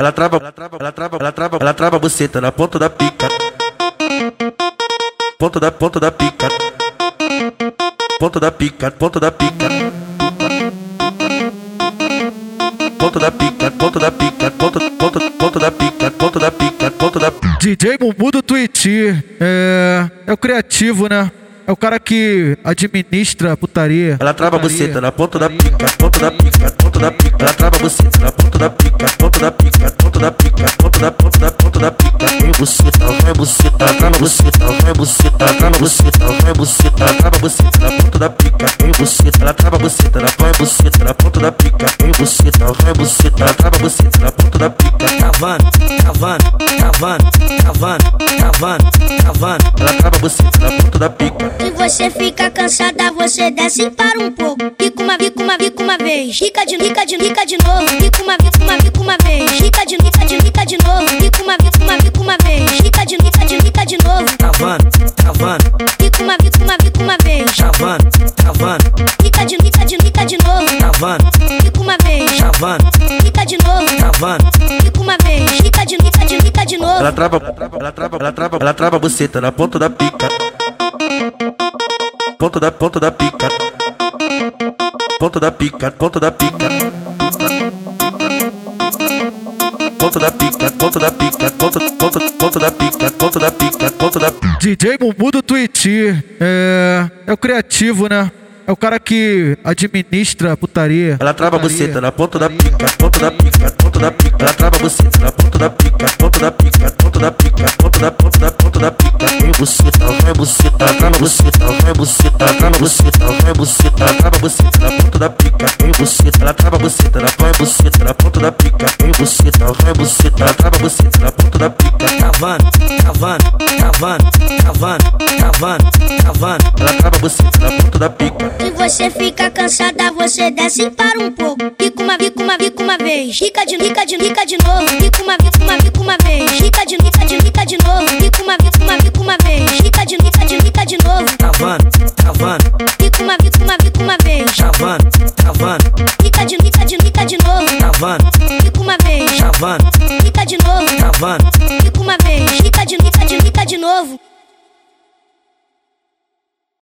Ela trava, ela trava, ela trava, ela trava, ela trava a buceta na ponta da pica. Ponta da ponta da pica. Ponta da pica, ponta da pica. Ponta da pica, ponta da pica, ponta, ponta, ponta da pica, ponta da pica, ponta da DJ Mumu do Twitch é, é o criativo, né? É o cara que administra a putaria. Ela trava a buceta na ponta da pica, ponta da pica, ponta da pica. Ela trava a buceta na ponta da pica, ponta da pica, ponta da pica, ponta da ponta da ponta da pica. Vem buceta, vem buceta, trava buceta, vem buceta, trava buceta, vem buceta, trava buceta na ponta da pica. Vem buceta, ela trava a buceta, ela põe buceta na ponta da pica. Vem buceta, vem buceta, ela trava buceta na ponta da pica. Cavando, cavando, cavando, cavando, cavando, cavando. Ela trava a buceta na ponta da pica. Você fica cansada, você desce e para um pouco. Fica uma, fica uma, fica uma vez. Fica de, fica de, fica de novo. Fica uma, fica uma, fica uma vez. Fica de, fica de, fica de novo. Fica uma, fica uma, fica uma vez. Fica de, fica de, fica de novo. Cavando, cavando, Fica uma, fica uma, fica uma vez. cavando, cavando, Fica de, fica de, fica de novo. cavando, Fica uma vez. cavando, Fica de novo. cavando. Fica uma vez. Fica de, fica de, fica de novo. Ela trava, ela trava, ela trava, ela trava, ela trava a buceta na ponta da pica. Ponta da ponta da pica. Ponta da pica, ponta da pica. Ponta da pica, ponta da pica, ponta, ponta, ponta da pica, ponta da pica, ponta da DJ Mumu do Twitch é, é o criativo, né? É o cara que administra a putaria. Ela trava a buceta na ponta da pica, ponta da pica, ponta da pica. Ela trava a buceta na ponta da pica, ponta da pica, ponta da pica, ponta da ponta da ponta da pica. Vem buceta, vem buceta, trava a buceta, vem buceta, trava a buceta, vem buceta, trava a buceta na ponta da pica. Vem buceta, ela trava buceta, ela põe buceta na ponta da pica. Vem buceta, vem buceta, ela trava buceta na ponta da pica. Cavando, cavando, cavando, cavando, cavando, cavando. Ela trava buceta na ponta da pica. Se você fica cansada, você desce e para um pouco. Fica uma, fica uma, fica uma vez. Fica de, fica de, fica de novo. Fica uma, fica uma, fica uma vez. Fica de, fica uma vez, uma vez, uma vez. Chavando, chavando. Fica de, fica de, fica de novo. Chavando. Fica uma vez. Chavando. Fica de novo. Chavando. Fica uma vez. Fica de, fica de, fica de novo.